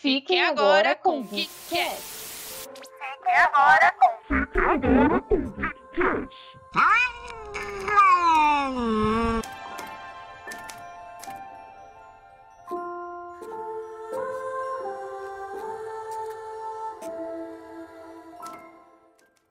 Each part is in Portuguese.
Fiquem agora com o KitKat. Fiquem agora com o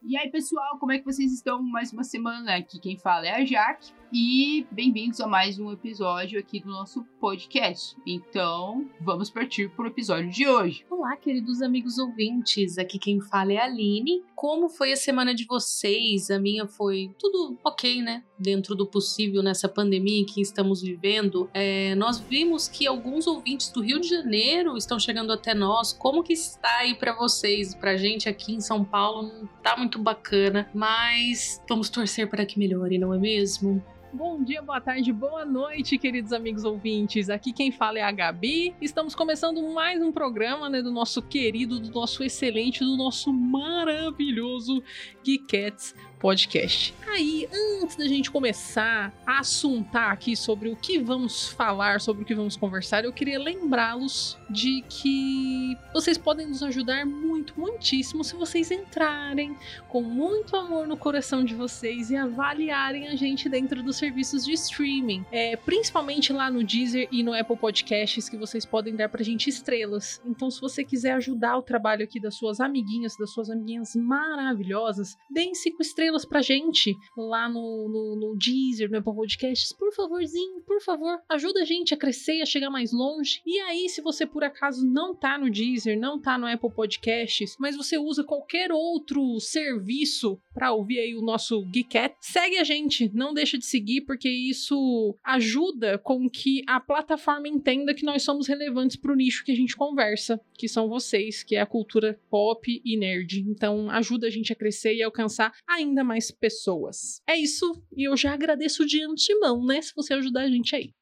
E aí, pessoal, como é que vocês estão? Mais uma semana aqui. Quem fala é a Jaque. E bem-vindos a mais um episódio aqui do nosso podcast. Então, vamos partir para o episódio de hoje. Olá, queridos amigos ouvintes. Aqui quem fala é a Aline. Como foi a semana de vocês? A minha foi tudo ok, né? Dentro do possível nessa pandemia em que estamos vivendo. É, nós vimos que alguns ouvintes do Rio de Janeiro estão chegando até nós. Como que está aí para vocês? Pra gente aqui em São Paulo não tá muito bacana, mas vamos torcer para que melhore, não é mesmo? Bom dia, boa tarde, boa noite, queridos amigos ouvintes. Aqui quem fala é a Gabi. Estamos começando mais um programa né, do nosso querido, do nosso excelente, do nosso maravilhoso Geekettes podcast. Aí, antes da gente começar a assuntar aqui sobre o que vamos falar, sobre o que vamos conversar, eu queria lembrá-los de que vocês podem nos ajudar muito, muitíssimo se vocês entrarem com muito amor no coração de vocês e avaliarem a gente dentro dos serviços de streaming, é, principalmente lá no Deezer e no Apple Podcasts, que vocês podem dar pra gente estrelas. Então, se você quiser ajudar o trabalho aqui das suas amiguinhas, das suas amiguinhas maravilhosas, deem cinco estrelas pra gente lá no, no, no Deezer, no Apple Podcasts. Por favorzinho, por favor, ajuda a gente a crescer a chegar mais longe. E aí, se você por acaso não tá no Deezer, não tá no Apple Podcasts, mas você usa qualquer outro serviço para ouvir aí o nosso Geekat, segue a gente, não deixa de seguir, porque isso ajuda com que a plataforma entenda que nós somos relevantes pro nicho que a gente conversa, que são vocês, que é a cultura pop e nerd. Então, ajuda a gente a crescer e alcançar ainda mais pessoas. É isso, e eu já agradeço de antemão, né, se você ajudar a gente aí.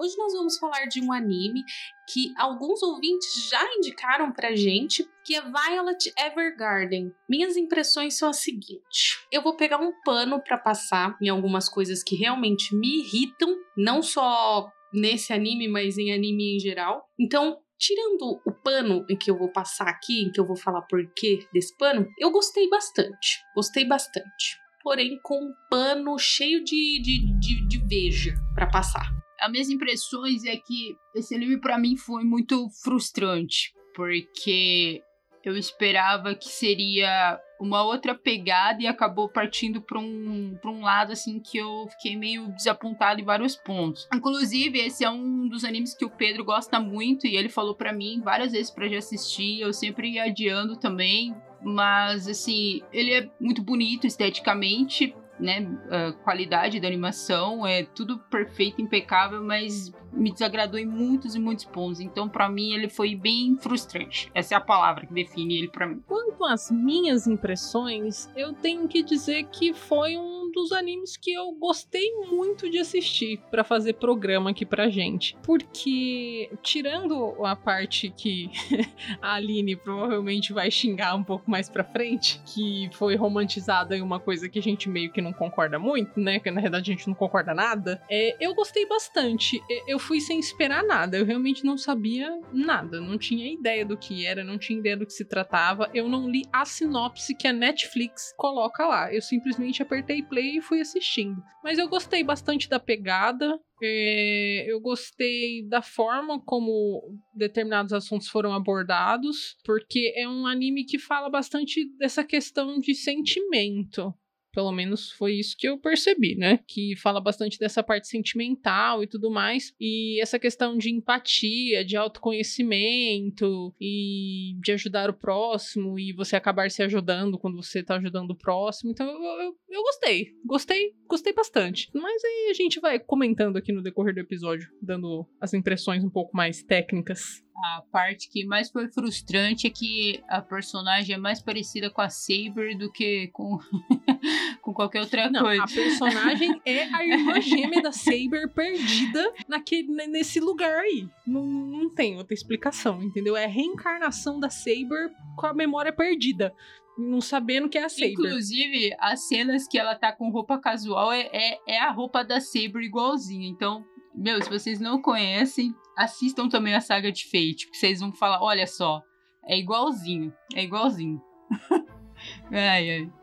Hoje nós vamos falar de um anime que alguns ouvintes já indicaram pra gente, que é Violet Evergarden. Minhas impressões são as seguintes: eu vou pegar um pano para passar em algumas coisas que realmente me irritam, não só nesse anime, mas em anime em geral. Então, tirando o pano em que eu vou passar aqui, em que eu vou falar porquê desse pano, eu gostei bastante. Gostei bastante. Porém, com um pano cheio de, de, de, de veja para passar as minhas impressões é que esse anime para mim foi muito frustrante, porque eu esperava que seria uma outra pegada e acabou partindo para um, um lado assim que eu fiquei meio desapontado em vários pontos. Inclusive, esse é um dos animes que o Pedro gosta muito e ele falou para mim várias vezes para já assistir, eu sempre ia adiando também, mas assim, ele é muito bonito esteticamente, né, a qualidade da animação, é tudo perfeito, impecável, mas me desagradou em muitos e muitos pontos. Então, para mim, ele foi bem frustrante. Essa é a palavra que define ele para mim. Quanto às minhas impressões, eu tenho que dizer que foi um dos animes que eu gostei muito de assistir para fazer programa aqui pra gente. Porque, tirando a parte que a Aline provavelmente vai xingar um pouco mais pra frente, que foi romantizada em uma coisa que a gente meio que não concorda muito, né? Que na verdade a gente não concorda nada. É, eu gostei bastante. Eu fui sem esperar nada. Eu realmente não sabia nada. Não tinha ideia do que era, não tinha ideia do que se tratava. Eu não li a sinopse que a Netflix coloca lá. Eu simplesmente apertei play e fui assistindo. Mas eu gostei bastante da pegada. É, eu gostei da forma como determinados assuntos foram abordados, porque é um anime que fala bastante dessa questão de sentimento. Pelo menos foi isso que eu percebi, né? Que fala bastante dessa parte sentimental e tudo mais. E essa questão de empatia, de autoconhecimento e de ajudar o próximo e você acabar se ajudando quando você tá ajudando o próximo. Então eu, eu, eu gostei. Gostei, gostei bastante. Mas aí a gente vai comentando aqui no decorrer do episódio, dando as impressões um pouco mais técnicas a parte que mais foi frustrante é que a personagem é mais parecida com a Saber do que com, com qualquer outra Não, coisa. A personagem é a irmã gêmea da Saber perdida naquele, nesse lugar aí. Não, não tem outra explicação, entendeu? É a reencarnação da Saber com a memória perdida não sabendo que é a Saber. Inclusive, as cenas que ela tá com roupa casual é, é, é a roupa da Saber igualzinha. Então, Meu, se vocês não conhecem, assistam também a saga de Fate, porque vocês vão falar, olha só, é igualzinho, é igualzinho. ai, ai.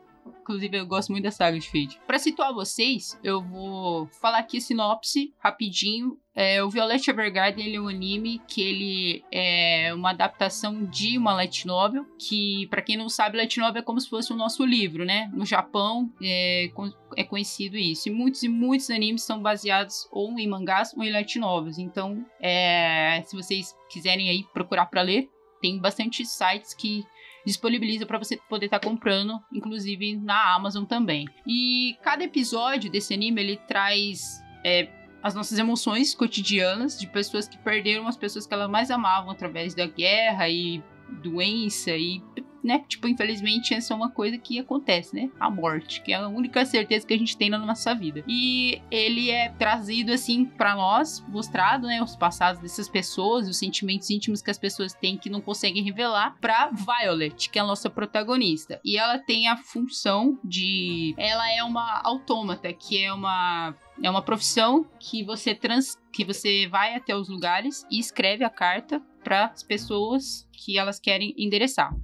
Inclusive, eu gosto muito da saga de Fate. Pra situar vocês, eu vou falar aqui a sinopse rapidinho. É, o Violet Evergarden ele é um anime que ele é uma adaptação de uma light novel, que para quem não sabe, light novel é como se fosse o nosso livro, né? No Japão é, é conhecido isso. E muitos e muitos animes são baseados ou em mangás ou em light novels. Então, é, se vocês quiserem aí procurar para ler, tem bastante sites que disponibiliza para você poder estar tá comprando, inclusive na Amazon também. E cada episódio desse anime ele traz é, as nossas emoções cotidianas de pessoas que perderam as pessoas que elas mais amavam através da guerra e doença e né? Tipo, infelizmente, essa é uma coisa que acontece, né? A morte, que é a única certeza que a gente tem na nossa vida. E ele é trazido, assim, para nós, mostrado, né? Os passados dessas pessoas, os sentimentos íntimos que as pessoas têm que não conseguem revelar, pra Violet, que é a nossa protagonista. E ela tem a função de. Ela é uma autômata, que é uma é uma profissão que você trans, que você vai até os lugares e escreve a carta para as pessoas que elas querem endereçar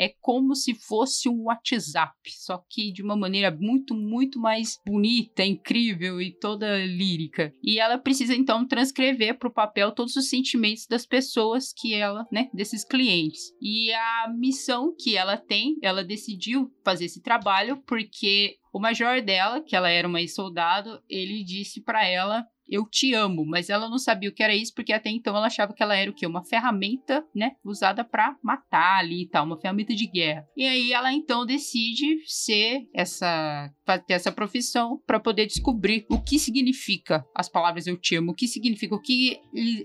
é como se fosse um WhatsApp, só que de uma maneira muito, muito mais bonita, incrível e toda lírica. E ela precisa então transcrever para o papel todos os sentimentos das pessoas que ela, né, desses clientes. E a missão que ela tem, ela decidiu fazer esse trabalho porque o major dela, que ela era uma ex-soldado, ele disse para ela eu te amo, mas ela não sabia o que era isso porque até então ela achava que ela era o quê? Uma ferramenta, né, usada para matar ali e tal, uma ferramenta de guerra. E aí ela então decide ser essa ter essa profissão para poder descobrir o que significa as palavras eu te amo, o que significa, o que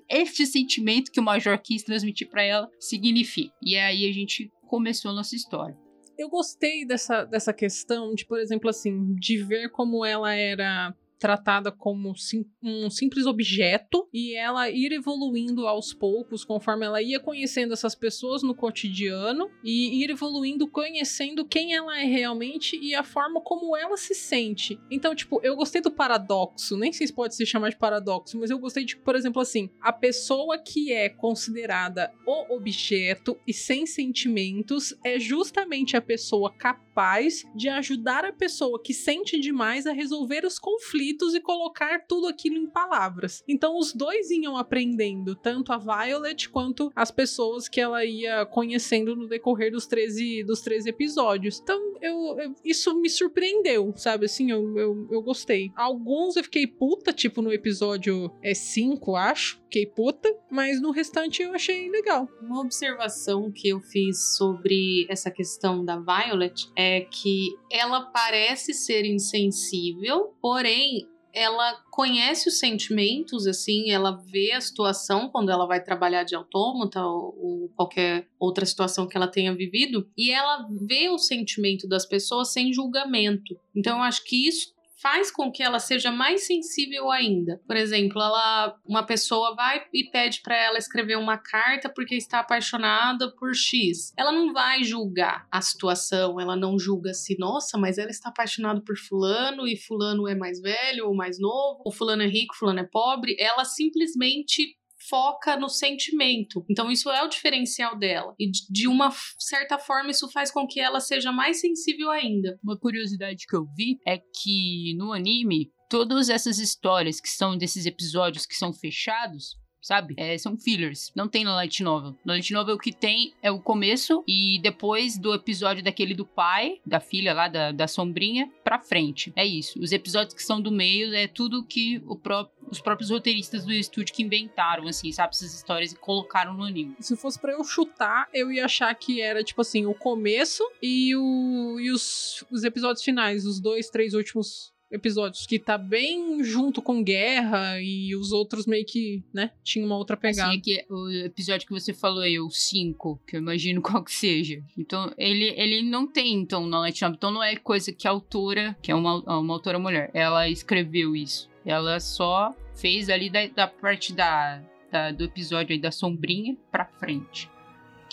este sentimento que o Major quis transmitir para ela significa. E aí a gente começou a nossa história eu gostei dessa, dessa questão de, por exemplo, assim, de ver como ela era tratada como sim, um simples objeto e ela ir evoluindo aos poucos conforme ela ia conhecendo essas pessoas no cotidiano e ir evoluindo conhecendo quem ela é realmente e a forma como ela se sente. Então, tipo, eu gostei do paradoxo, nem sei se pode se chamar de paradoxo, mas eu gostei de, por exemplo, assim, a pessoa que é considerada o objeto e sem sentimentos é justamente a pessoa capaz de ajudar a pessoa que sente demais a resolver os conflitos conflitos e colocar tudo aquilo em palavras. Então os dois iam aprendendo, tanto a Violet quanto as pessoas que ela ia conhecendo no decorrer dos 13, dos 13 episódios. Então eu, eu isso me surpreendeu, sabe? Assim, eu, eu, eu gostei. Alguns eu fiquei puta, tipo no episódio 5, é acho. Fiquei puta, mas no restante eu achei legal. Uma observação que eu fiz sobre essa questão da Violet é que ela parece ser insensível, porém ela conhece os sentimentos, assim, ela vê a situação quando ela vai trabalhar de autômata ou, ou, qualquer outra situação que ela tenha vivido, e ela vê o sentimento das pessoas sem julgamento. Então, eu acho que isso faz com que ela seja mais sensível ainda. Por exemplo, ela, uma pessoa vai e pede para ela escrever uma carta porque está apaixonada por X. Ela não vai julgar a situação, ela não julga se, nossa, mas ela está apaixonada por fulano e fulano é mais velho ou mais novo, ou fulano é rico, fulano é pobre. Ela simplesmente foca no sentimento. Então, isso é o diferencial dela. E de uma certa forma, isso faz com que ela seja mais sensível ainda. Uma curiosidade que eu vi é que no anime, todas essas histórias que são desses episódios que são fechados, sabe? É, são fillers. Não tem na Light Novel. Na Light Novel o que tem é o começo e depois do episódio daquele do pai, da filha lá, da, da sombrinha, pra frente. É isso. Os episódios que são do meio é tudo que o próprio os próprios roteiristas do estúdio que inventaram, assim, sabe, essas histórias e colocaram no anime. Se fosse para eu chutar, eu ia achar que era, tipo assim, o começo e, o, e os, os episódios finais, os dois, três últimos episódios que tá bem junto com guerra e os outros meio que, né, tinha uma outra pegada. Assim, é que o episódio que você falou aí, o 5, que eu imagino qual que seja. Então, ele, ele não tem, então, na Light Novel. Então, não é coisa que a autora, que é uma, uma autora mulher, ela escreveu isso. Ela só fez ali da, da parte da, da do episódio aí da sombrinha pra frente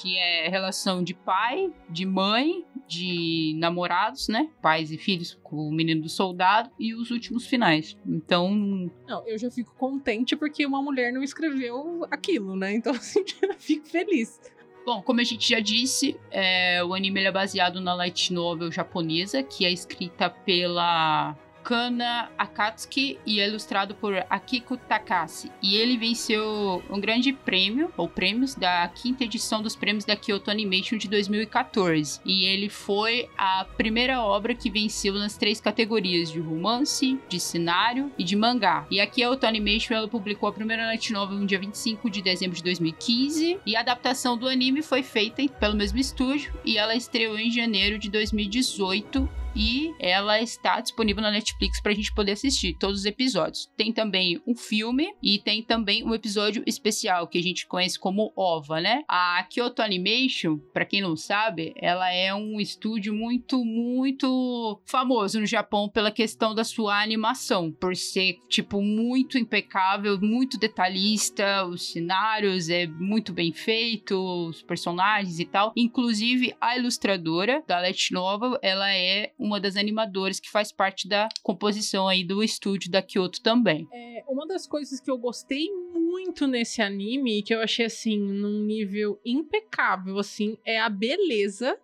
que é relação de pai, de mãe, de namorados, né? Pais e filhos com o menino do soldado e os últimos finais. Então. Não, eu já fico contente porque uma mulher não escreveu aquilo, né? Então, assim, eu fico feliz. Bom, como a gente já disse, é, o anime é baseado na light novel japonesa, que é escrita pela Kana Akatsuki e é ilustrado por Akiko Takase. E ele venceu um grande prêmio, ou prêmios, da quinta edição dos prêmios da Kyoto Animation de 2014. E ele foi a primeira obra que venceu nas três categorias de romance, de cenário e de mangá. E a Kyoto Animation ela publicou a primeira light novel no dia 25 de dezembro de 2015 e a adaptação do anime foi feita pelo mesmo estúdio e ela estreou em janeiro de 2018 e ela está disponível na Netflix para a gente poder assistir todos os episódios. Tem também um filme e tem também um episódio especial que a gente conhece como OVA, né? A Kyoto Animation, para quem não sabe, ela é um estúdio muito, muito famoso no Japão pela questão da sua animação, por ser tipo muito impecável, muito detalhista, os cenários é muito bem feito, os personagens e tal. Inclusive a ilustradora da Light Novel, ela é uma das animadoras que faz parte da composição aí do estúdio da Kyoto também. É, uma das coisas que eu gostei muito nesse anime, que eu achei assim, num nível impecável, assim, é a beleza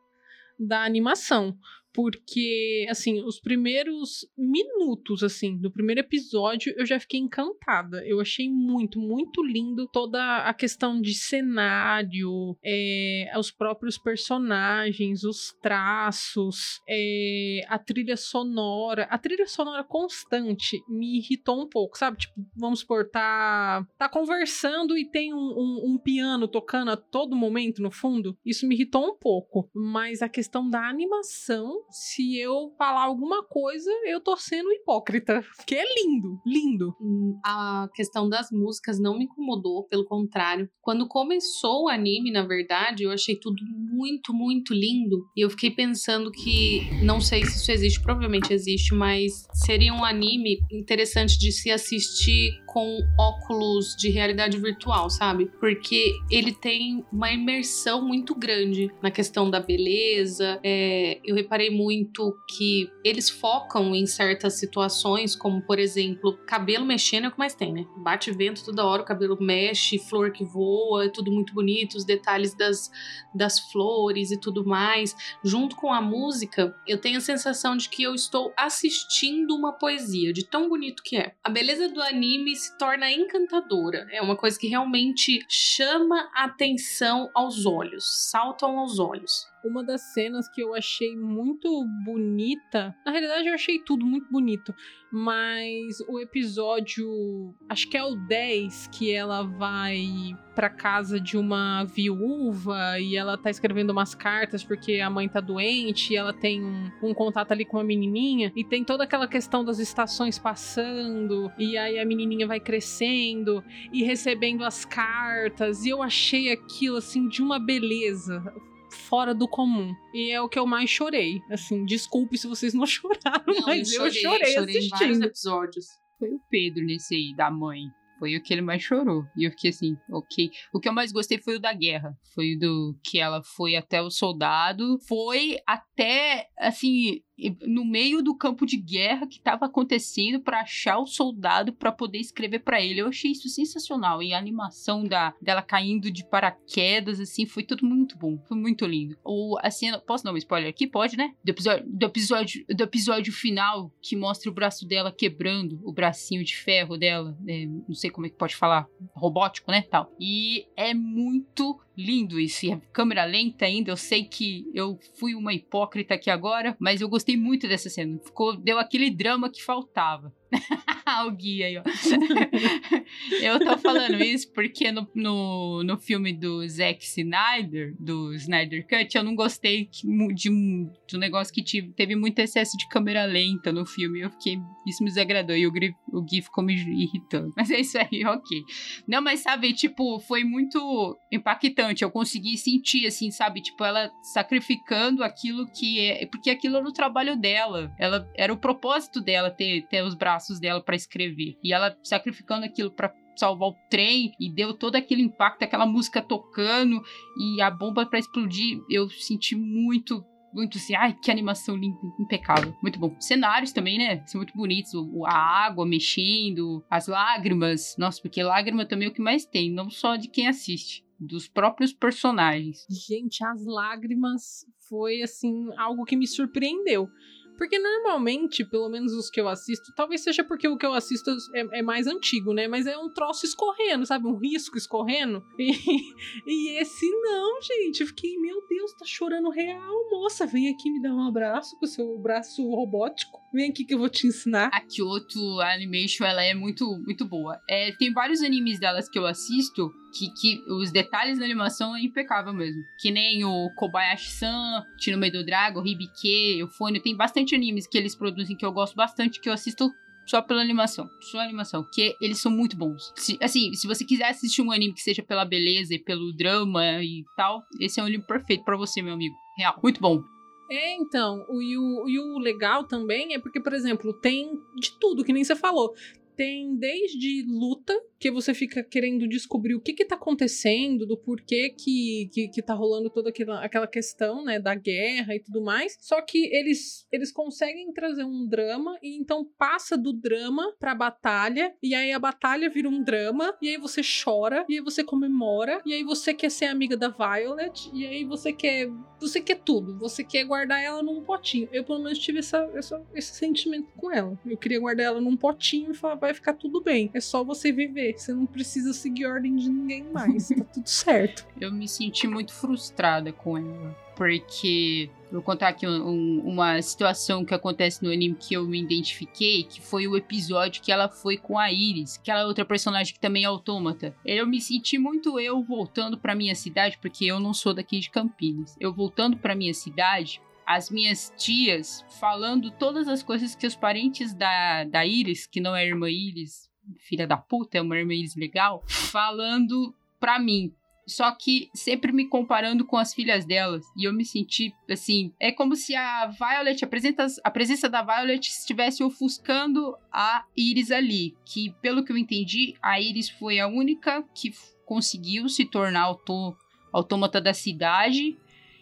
da animação porque assim, os primeiros minutos assim do primeiro episódio eu já fiquei encantada. Eu achei muito, muito lindo toda a questão de cenário, é, os próprios personagens, os traços, é, a trilha sonora. A trilha sonora constante me irritou um pouco, sabe? Tipo, vamos supor, tá, tá conversando e tem um, um, um piano tocando a todo momento no fundo. Isso me irritou um pouco. Mas a questão da animação se eu falar alguma coisa, eu tô sendo hipócrita. Porque é lindo, lindo. Hum, a questão das músicas não me incomodou, pelo contrário. Quando começou o anime, na verdade, eu achei tudo muito, muito lindo. E eu fiquei pensando que, não sei se isso existe, provavelmente existe, mas seria um anime interessante de se assistir com óculos de realidade virtual, sabe? Porque ele tem uma imersão muito grande na questão da beleza. É, eu reparei muito que eles focam em certas situações, como por exemplo, cabelo mexendo é o que mais tem, né? Bate vento toda hora, o cabelo mexe, flor que voa, é tudo muito bonito, os detalhes das, das flores e tudo mais. Junto com a música, eu tenho a sensação de que eu estou assistindo uma poesia, de tão bonito que é. A beleza do anime se torna encantadora. É uma coisa que realmente chama a atenção aos olhos, saltam aos olhos. Uma das cenas que eu achei muito bonita, na realidade eu achei tudo muito bonito, mas o episódio, acho que é o 10, que ela vai pra casa de uma viúva e ela tá escrevendo umas cartas porque a mãe tá doente e ela tem um, um contato ali com uma menininha e tem toda aquela questão das estações passando e aí a menininha vai crescendo e recebendo as cartas e eu achei aquilo assim de uma beleza fora do comum. E é o que eu mais chorei. Assim, desculpe se vocês não choraram, não, mas eu chorei, eu chorei, chorei assistindo. Vários episódios. Foi o Pedro nesse aí, da mãe. Foi o que ele mais chorou. E eu fiquei assim, ok. O que eu mais gostei foi o da guerra. Foi o do que ela foi até o soldado. Foi até, assim, no meio do campo de guerra que estava acontecendo para achar o soldado para poder escrever para ele. Eu achei isso sensacional. E a animação da, dela caindo de paraquedas, assim, foi tudo muito bom. Foi muito lindo. Ou a cena. Posso dar um spoiler aqui? Pode, né? Do episódio, do episódio, do episódio final que mostra o braço dela quebrando, o bracinho de ferro dela. É, não sei como é que pode falar. Robótico, né? Tal. E é muito lindo isso. E a câmera lenta ainda. Eu sei que eu fui uma hipócrita aqui agora, mas eu gostei muito dessa cena. Ficou, deu aquele drama que faltava. o Gui aí, ó. eu tô falando isso porque no, no, no filme do Zack Snyder, do Snyder Cut, eu não gostei de, de um negócio que tive, teve muito excesso de câmera lenta no filme. Eu fiquei. Isso me desagradou e o, o Gui ficou me irritando. Mas é isso aí, ok. Não, mas sabe, tipo, foi muito impactante. Eu consegui sentir, assim, sabe? Tipo, ela sacrificando aquilo que é. Porque aquilo era o trabalho dela. Ela era o propósito dela ter, ter os braços dela para escrever. E ela sacrificando aquilo para salvar o trem e deu todo aquele impacto, aquela música tocando e a bomba para explodir. Eu senti muito muito assim, ai, que animação linda, impecável. Muito bom. Cenários também, né? São muito bonitos. A água mexendo, as lágrimas. Nossa, porque lágrima também é o que mais tem, não só de quem assiste. Dos próprios personagens. Gente, as lágrimas foi, assim, algo que me surpreendeu. Porque normalmente, pelo menos os que eu assisto, talvez seja porque o que eu assisto é, é mais antigo, né? Mas é um troço escorrendo, sabe? Um risco escorrendo. E, e esse não, gente. Eu fiquei, meu Deus, tá chorando real, moça. Vem aqui me dar um abraço com o seu braço robótico. Vem aqui que eu vou te ensinar. A Kyoto Animation, ela é muito, muito boa. É, tem vários animes delas que eu assisto que, que os detalhes da animação é impecável mesmo. Que nem o Kobayashi-san, Tino Meio do Dragon, Hibike, Eufônio. Tem bastante animes que eles produzem que eu gosto bastante, que eu assisto só pela animação. Só animação. Que eles são muito bons. Se, assim, se você quiser assistir um anime que seja pela beleza e pelo drama e tal, esse é um anime perfeito para você, meu amigo. Real. Muito bom. É, então, e, o, e o legal também é porque, por exemplo, tem de tudo, que nem você falou. Tem desde luta, que você fica querendo descobrir o que que tá acontecendo, do porquê que, que, que tá rolando toda aquela, aquela questão, né, da guerra e tudo mais. Só que eles, eles conseguem trazer um drama e então passa do drama pra batalha, e aí a batalha vira um drama, e aí você chora, e aí você comemora, e aí você quer ser amiga da Violet, e aí você quer. Você quer tudo, você quer guardar ela num potinho. Eu, pelo menos, tive essa, essa, esse sentimento com ela. Eu queria guardar ela num potinho e falar, vai ficar tudo bem. É só você viver você não precisa seguir ordem de ninguém mais. tá tudo certo. Eu me senti muito frustrada com ela. Porque vou contar aqui um, uma situação que acontece no anime que eu me identifiquei, que foi o episódio que ela foi com a Iris, aquela outra personagem que também é autômata. Eu me senti muito eu voltando para minha cidade, porque eu não sou daqui de Campinas. Eu voltando para minha cidade, as minhas tias falando todas as coisas que os parentes da, da Iris, que não é irmã Iris, filha da puta, é uma irmã legal, falando pra mim. Só que sempre me comparando com as filhas delas. E eu me senti assim. É como se a Violet, a presença, da Violet estivesse ofuscando a Iris ali. Que, pelo que eu entendi, a Iris foi a única que conseguiu se tornar auto, autômata da cidade.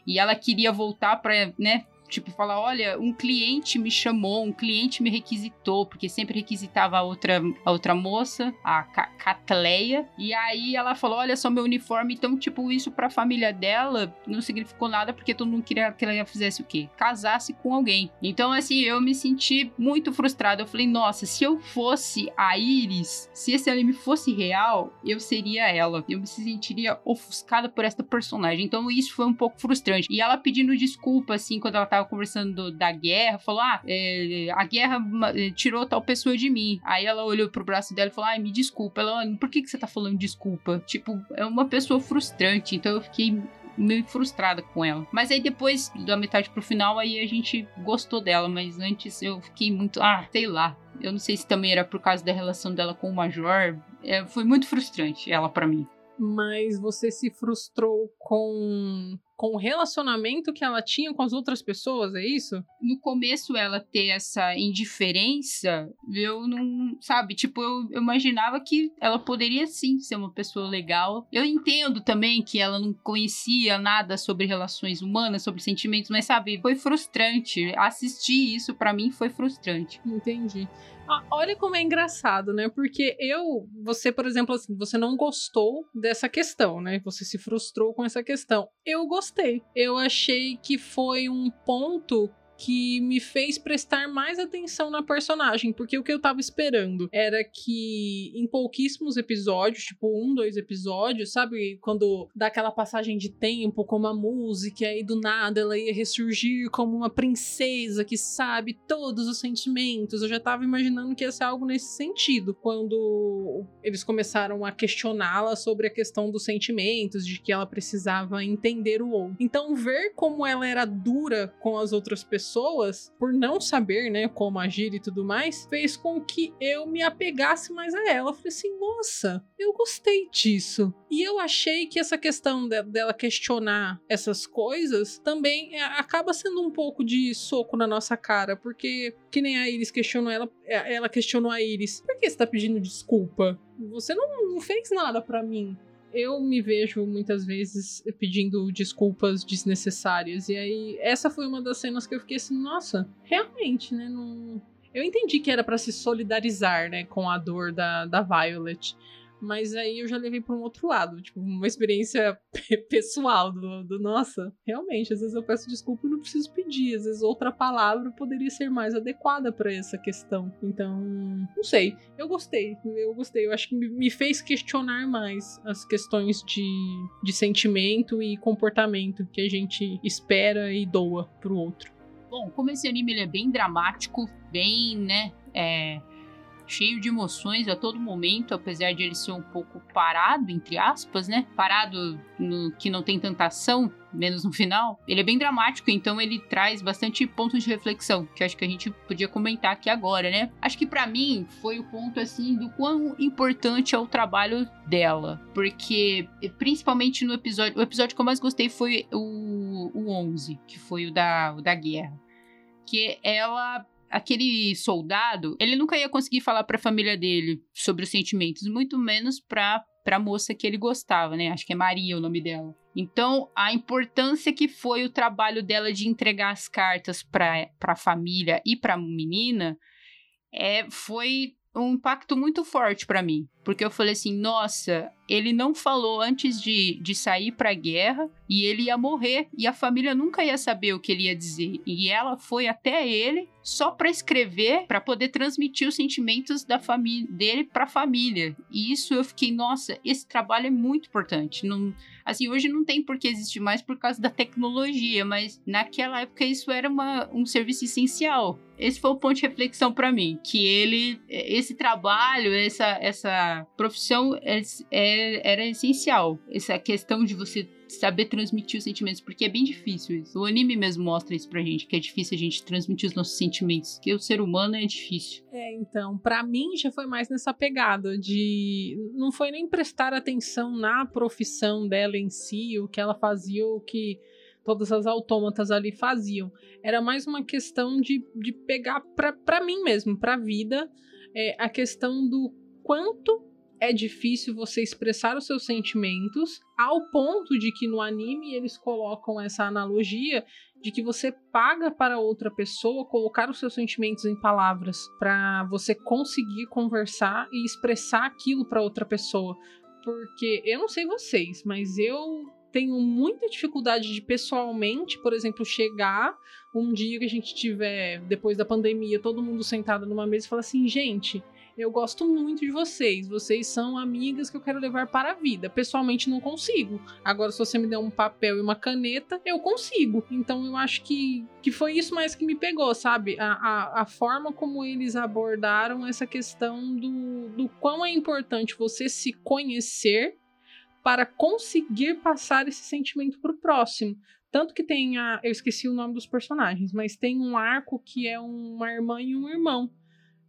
E ela queria voltar para, né, Tipo, falar: olha, um cliente me chamou, um cliente me requisitou, porque sempre requisitava a outra, a outra moça, a Catleia. E aí ela falou: olha só meu uniforme. Então, tipo, isso pra família dela não significou nada, porque todo mundo queria que ela fizesse o quê? Casasse com alguém. Então, assim, eu me senti muito frustrada. Eu falei: nossa, se eu fosse a Iris, se esse anime fosse real, eu seria ela. Eu me sentiria ofuscada por esta personagem. Então, isso foi um pouco frustrante. E ela pedindo desculpa, assim, quando ela tava tava conversando da guerra, falou: Ah, é, a guerra eh, tirou tal pessoa de mim. Aí ela olhou pro braço dela e falou: Ai, me desculpa. Ela, por que, que você tá falando desculpa? Tipo, é uma pessoa frustrante. Então eu fiquei meio frustrada com ela. Mas aí depois, da metade pro final, aí a gente gostou dela. Mas antes eu fiquei muito, ah, sei lá. Eu não sei se também era por causa da relação dela com o Major. É, foi muito frustrante ela para mim. Mas você se frustrou com com o relacionamento que ela tinha com as outras pessoas, é isso? No começo ela ter essa indiferença, eu não, sabe, tipo, eu, eu, imaginava que ela poderia sim ser uma pessoa legal. Eu entendo também que ela não conhecia nada sobre relações humanas, sobre sentimentos, mas sabe, foi frustrante. Assistir isso para mim foi frustrante. Entendi. Olha como é engraçado, né? Porque eu, você, por exemplo, assim, você não gostou dessa questão, né? Você se frustrou com essa questão. Eu gostei. Eu achei que foi um ponto que me fez prestar mais atenção na personagem, porque o que eu tava esperando era que em pouquíssimos episódios, tipo um, dois episódios, sabe? Quando dá aquela passagem de tempo, como a música, e aí do nada ela ia ressurgir como uma princesa que sabe todos os sentimentos. Eu já tava imaginando que ia ser algo nesse sentido, quando eles começaram a questioná-la sobre a questão dos sentimentos, de que ela precisava entender o outro. Então, ver como ela era dura com as outras pessoas pessoas, por não saber, né, como agir e tudo mais, fez com que eu me apegasse mais a ela. Eu falei assim, nossa, eu gostei disso. E eu achei que essa questão de, dela questionar essas coisas também é, acaba sendo um pouco de soco na nossa cara, porque que nem a Iris questionou ela, é, ela questionou a Iris. Por que você tá pedindo desculpa? Você não, não fez nada para mim eu me vejo muitas vezes pedindo desculpas desnecessárias. E aí, essa foi uma das cenas que eu fiquei assim, nossa, realmente, né? Não... Eu entendi que era para se solidarizar, né, com a dor da, da Violet. Mas aí eu já levei para um outro lado, tipo, uma experiência pessoal do, do, nossa, realmente, às vezes eu peço desculpa e não preciso pedir, às vezes outra palavra poderia ser mais adequada para essa questão. Então, não sei, eu gostei, eu gostei, eu acho que me fez questionar mais as questões de, de sentimento e comportamento que a gente espera e doa pro outro. Bom, como esse anime ele é bem dramático, bem, né, é cheio de emoções a todo momento, apesar de ele ser um pouco parado, entre aspas, né? Parado no que não tem tanta ação, menos no final. Ele é bem dramático, então ele traz bastante pontos de reflexão, que acho que a gente podia comentar aqui agora, né? Acho que para mim foi o ponto assim do quão importante é o trabalho dela, porque principalmente no episódio, o episódio que eu mais gostei foi o, o 11, que foi o da, o da guerra. Que ela aquele soldado, ele nunca ia conseguir falar para a família dele sobre os sentimentos, muito menos para para moça que ele gostava, né? Acho que é Maria o nome dela. Então, a importância que foi o trabalho dela de entregar as cartas para a família e para a menina é, foi um impacto muito forte para mim. Porque eu falei assim, nossa, ele não falou antes de, de sair pra guerra e ele ia morrer e a família nunca ia saber o que ele ia dizer. E ela foi até ele só para escrever, para poder transmitir os sentimentos da família dele para a família. E isso eu fiquei, nossa, esse trabalho é muito importante. Não, assim, hoje não tem por que existir mais por causa da tecnologia, mas naquela época isso era uma, um serviço essencial. Esse foi o ponto de reflexão para mim, que ele, esse trabalho, essa, essa profissão é, é, era essencial. Essa questão de você saber transmitir os sentimentos, porque é bem difícil isso. O anime mesmo mostra isso pra gente, que é difícil a gente transmitir os nossos sentimentos, porque o ser humano é difícil. É, então, para mim já foi mais nessa pegada de não foi nem prestar atenção na profissão dela em si, o que ela fazia, o que todas as autômatas ali faziam. Era mais uma questão de, de pegar para mim mesmo, pra vida, é, a questão do quanto é difícil você expressar os seus sentimentos, ao ponto de que no anime eles colocam essa analogia de que você paga para outra pessoa colocar os seus sentimentos em palavras para você conseguir conversar e expressar aquilo para outra pessoa. Porque eu não sei vocês, mas eu tenho muita dificuldade de pessoalmente, por exemplo, chegar um dia que a gente tiver, depois da pandemia, todo mundo sentado numa mesa e falar assim, gente, eu gosto muito de vocês. Vocês são amigas que eu quero levar para a vida. Pessoalmente não consigo. Agora, se você me der um papel e uma caneta, eu consigo. Então eu acho que, que foi isso mais que me pegou, sabe? A, a, a forma como eles abordaram essa questão do, do quão é importante você se conhecer para conseguir passar esse sentimento para o próximo. Tanto que tem a. Eu esqueci o nome dos personagens, mas tem um arco que é uma irmã e um irmão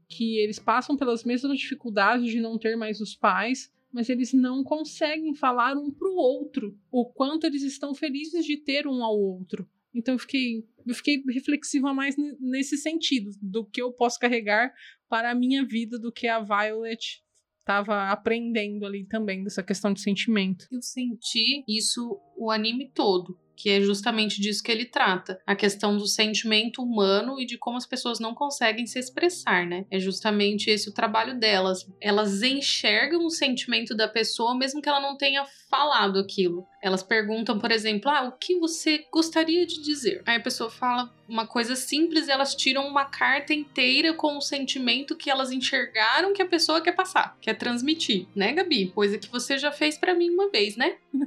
que eles passam pelas mesmas dificuldades de não ter mais os pais, mas eles não conseguem falar um para o outro o quanto eles estão felizes de ter um ao outro. Então eu fiquei, eu fiquei reflexiva mais nesse sentido, do que eu posso carregar para a minha vida, do que a Violet estava aprendendo ali também, dessa questão de sentimento. Eu senti isso o anime todo que é justamente disso que ele trata, a questão do sentimento humano e de como as pessoas não conseguem se expressar, né? É justamente esse o trabalho delas. Elas enxergam o sentimento da pessoa mesmo que ela não tenha falado aquilo. Elas perguntam, por exemplo, ah, o que você gostaria de dizer? Aí a pessoa fala uma coisa simples e elas tiram uma carta inteira com o sentimento que elas enxergaram que a pessoa quer passar, quer transmitir, né, Gabi? Coisa que você já fez para mim uma vez, né?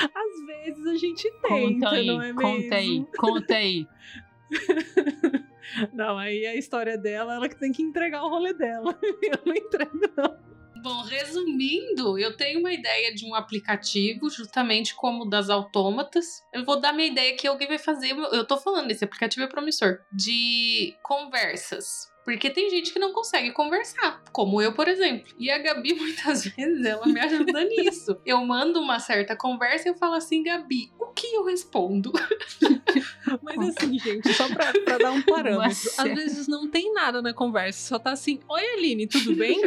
Às vezes a gente tenta, conta aí, não é mesmo? Conta aí, conta aí. não, aí a história dela, ela que tem que entregar o rolê dela. Eu não entrego, não. Bom, resumindo, eu tenho uma ideia de um aplicativo, justamente como o das autômatas. Eu vou dar minha ideia que alguém vai fazer. Eu tô falando, esse aplicativo é promissor. De conversas. Porque tem gente que não consegue conversar, como eu, por exemplo. E a Gabi, muitas vezes, ela me ajuda nisso. Eu mando uma certa conversa e eu falo assim, Gabi, o que eu respondo? Mas assim, gente, só pra, pra dar um parâmetro. Nossa. Às vezes não tem nada na conversa, só tá assim: Oi, Aline, tudo bem?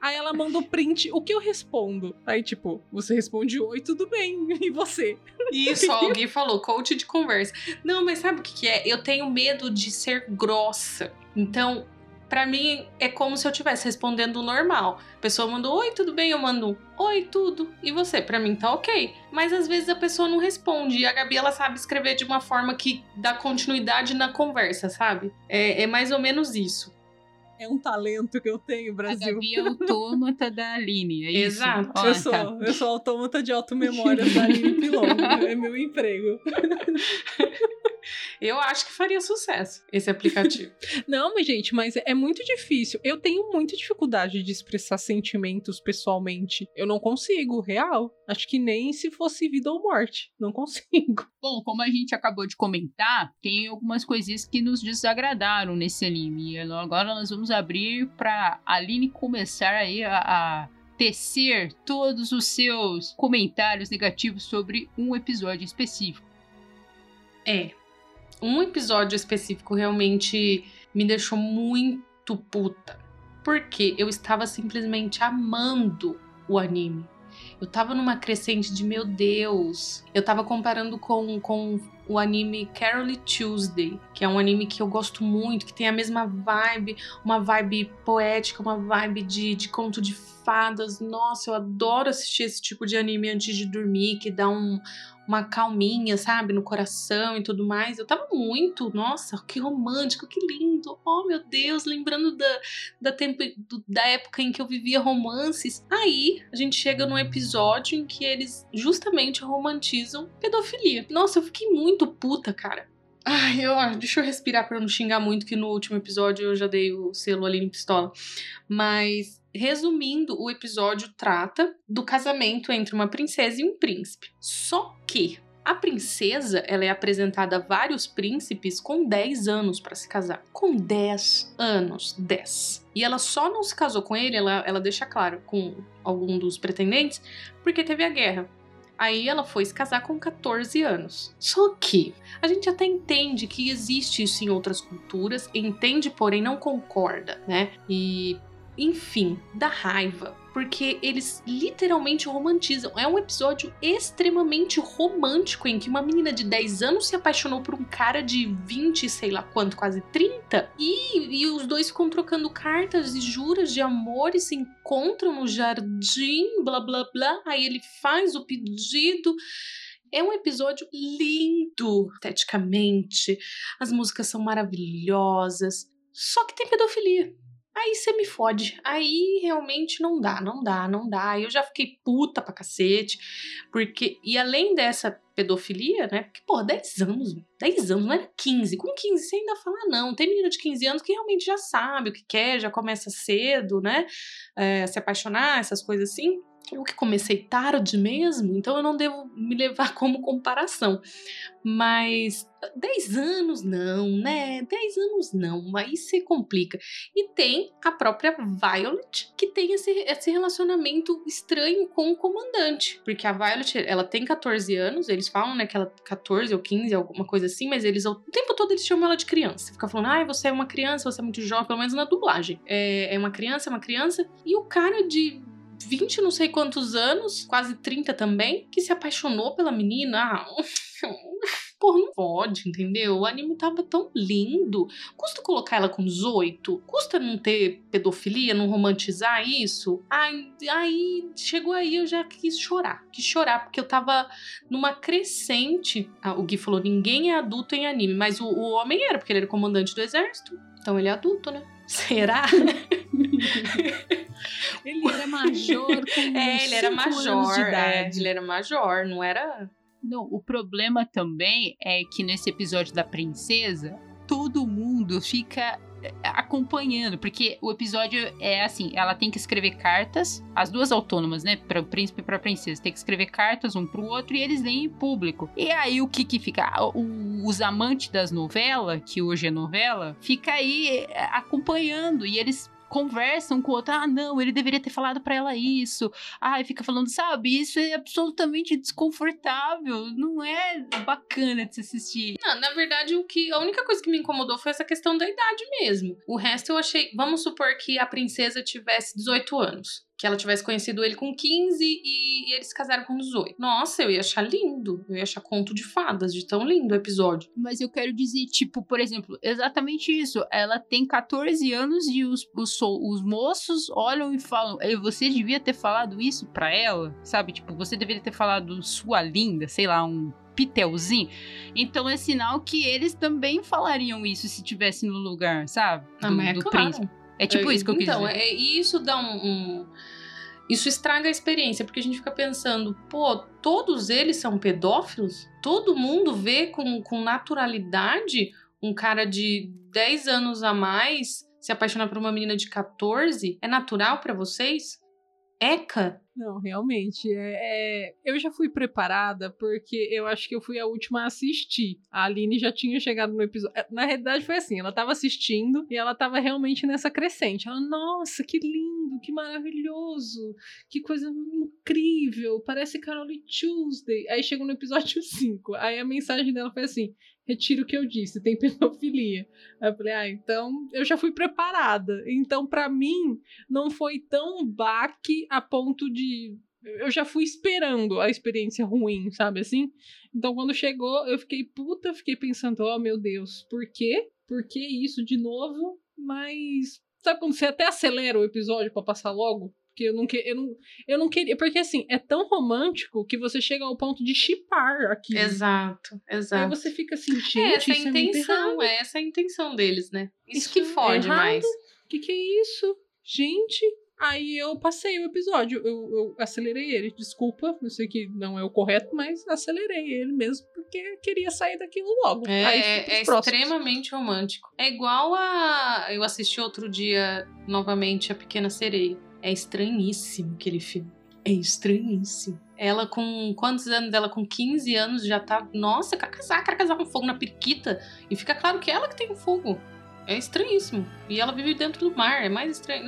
Aí ela manda o print, o que eu respondo? Aí, tipo, você responde: Oi, tudo bem? E você? Isso, alguém falou, coach de conversa. Não, mas sabe o que, que é? Eu tenho medo de ser grossa. Então, pra mim, é como se eu estivesse respondendo normal. A pessoa mandou, oi, tudo bem? Eu mando, um, oi, tudo. E você? Pra mim tá ok. Mas às vezes a pessoa não responde. E a Gabi, ela sabe escrever de uma forma que dá continuidade na conversa, sabe? É, é mais ou menos isso. É um talento que eu tenho, A Brasil. Gabi é autômata da Aline, é isso? Exato. Ó, Eu sou, tá. eu sou autômata de automemória da Aline Pilon. é meu emprego. Eu acho que faria sucesso esse aplicativo. Não, mas gente, mas é muito difícil. Eu tenho muita dificuldade de expressar sentimentos pessoalmente. Eu não consigo, real. Acho que nem se fosse vida ou morte. Não consigo. Bom, como a gente acabou de comentar, tem algumas coisinhas que nos desagradaram nesse anime. E agora nós vamos abrir pra Aline começar aí a, a tecer todos os seus comentários negativos sobre um episódio específico. É. Um episódio específico realmente me deixou muito puta. Porque eu estava simplesmente amando o anime. Eu tava numa crescente de meu Deus. Eu tava comparando com, com o anime Carol Tuesday, que é um anime que eu gosto muito, que tem a mesma vibe, uma vibe poética, uma vibe de, de conto de fadas. Nossa, eu adoro assistir esse tipo de anime antes de dormir, que dá um, uma calminha, sabe, no coração e tudo mais. Eu tava muito, nossa, que romântico, que lindo. Oh, meu Deus, lembrando da, da, tempo, do- da época em que eu vivia romances. Aí, a gente chega num episódio em que eles justamente romantizam pedofilia. Nossa, eu fiquei muito puta, cara. Ai, eu, ah, deixa eu respirar pra não xingar muito, que no último episódio eu já dei o selo ali em pistola. Mas, resumindo, o episódio trata do casamento entre uma princesa e um príncipe. Só que a princesa, ela é apresentada a vários príncipes com 10 anos pra se casar. Com 10 anos, 10. E ela só não se casou com ele, ela, ela deixa claro, com algum dos pretendentes, porque teve a guerra. Aí ela foi se casar com 14 anos. Só que a gente até entende que existe isso em outras culturas, entende, porém não concorda, né? E enfim, dá raiva, porque eles literalmente romantizam. É um episódio extremamente romântico em que uma menina de 10 anos se apaixonou por um cara de 20, sei lá quanto, quase 30, e, e os dois ficam trocando cartas e juras de amor e se encontram no jardim, blá blá blá. Aí ele faz o pedido. É um episódio lindo esteticamente, as músicas são maravilhosas, só que tem pedofilia. Aí você me fode. Aí realmente não dá, não dá, não dá. Eu já fiquei puta pra cacete. Porque, e além dessa pedofilia, né? Porque, pô, 10 anos, 10 anos, não era 15. Com 15 você ainda fala, não. Tem menino de 15 anos que realmente já sabe o que quer, já começa cedo, né? É, se apaixonar, essas coisas assim. Eu que comecei tarde mesmo, então eu não devo me levar como comparação. Mas 10 anos não, né? 10 anos não, aí se complica. E tem a própria Violet, que tem esse, esse relacionamento estranho com o comandante. Porque a Violet, ela tem 14 anos, eles falam, né, que ela 14 ou 15, alguma coisa assim, mas eles, o tempo todo eles chamam ela de criança. Fica falando, ai, você é uma criança, você é muito jovem, pelo menos na dublagem. É, é uma criança, é uma criança. E o cara de 20 não sei quantos anos, quase 30 também, que se apaixonou pela menina. Ah, Porra, não pode, entendeu? O anime tava tão lindo. Custa colocar ela com 18? Custa não ter pedofilia, não romantizar isso? Ai, aí, chegou aí, eu já quis chorar. Quis chorar, porque eu tava numa crescente. Ah, o Gui falou: ninguém é adulto em anime, mas o, o homem era, porque ele era comandante do exército. Então ele é adulto, né? Será? Ele era major com É, ele era major. é, ele era major, não era. Não, o problema também é que nesse episódio da princesa, todo mundo fica é, acompanhando, porque o episódio é assim, ela tem que escrever cartas, as duas autônomas, né, para o príncipe e para a princesa, tem que escrever cartas um para o outro e eles leem em público. E aí o que que fica? O, os amantes das novelas, que hoje é novela, fica aí é, acompanhando e eles conversam com o outro. Ah, não, ele deveria ter falado para ela isso. Ah, e fica falando, sabe, isso é absolutamente desconfortável. Não é bacana de se assistir. Não, na verdade, o que a única coisa que me incomodou foi essa questão da idade mesmo. O resto eu achei. Vamos supor que a princesa tivesse 18 anos que ela tivesse conhecido ele com 15 e, eles casaram com 18. Nossa, eu ia achar lindo. Eu ia achar conto de fadas, de tão lindo o episódio. Mas eu quero dizer, tipo, por exemplo, exatamente isso. Ela tem 14 anos e os, os, os moços olham e falam: você devia ter falado isso pra ela, sabe? Tipo, você deveria ter falado sua linda, sei lá, um pitelzinho. Então é sinal que eles também falariam isso se tivesse no lugar, sabe? Do, Não, é do claro. príncipe. É tipo isso que eu quis então, dizer. Então, é, isso dá um, um, Isso estraga a experiência, porque a gente fica pensando, pô, todos eles são pedófilos? Todo mundo vê com, com naturalidade um cara de 10 anos a mais se apaixonar por uma menina de 14? É natural para vocês? Eca? Não, realmente. É, é, eu já fui preparada porque eu acho que eu fui a última a assistir. A Aline já tinha chegado no episódio. É, na realidade, foi assim: ela tava assistindo e ela tava realmente nessa crescente. Ela, nossa, que lindo, que maravilhoso, que coisa incrível, parece Carole Tuesday. Aí chegou no episódio 5. Aí a mensagem dela foi assim: retiro o que eu disse, tem pedofilia. Aí eu falei, ah, então eu já fui preparada. Então, para mim, não foi tão baque a ponto de. Eu já fui esperando a experiência ruim, sabe assim? Então, quando chegou, eu fiquei puta, fiquei pensando, oh meu Deus, por quê? Por que isso de novo? Mas. Sabe quando você até acelera o episódio para passar logo? Porque eu não, que, eu, não, eu não queria. Porque assim, é tão romântico que você chega ao ponto de chipar aqui. Exato, exato. Aí você fica assim, gente. É essa a é intenção, é essa a intenção deles, né? Isso, isso que fode é mais. O que, que é isso? Gente, Aí eu passei o episódio, eu, eu, acelerei ele. Desculpa, eu sei que não é o correto, mas acelerei ele mesmo porque queria sair daquilo logo. É, é, é extremamente romântico. É igual a. Eu assisti outro dia novamente A Pequena Sereia. É estranhíssimo aquele filme. É estranhíssimo. Ela com quantos anos dela? Com 15 anos já tá. Nossa, quer casar, quer casar com fogo na periquita. E fica claro que é ela que tem o fogo. É estranhíssimo. E ela vive dentro do mar. É mais estranho.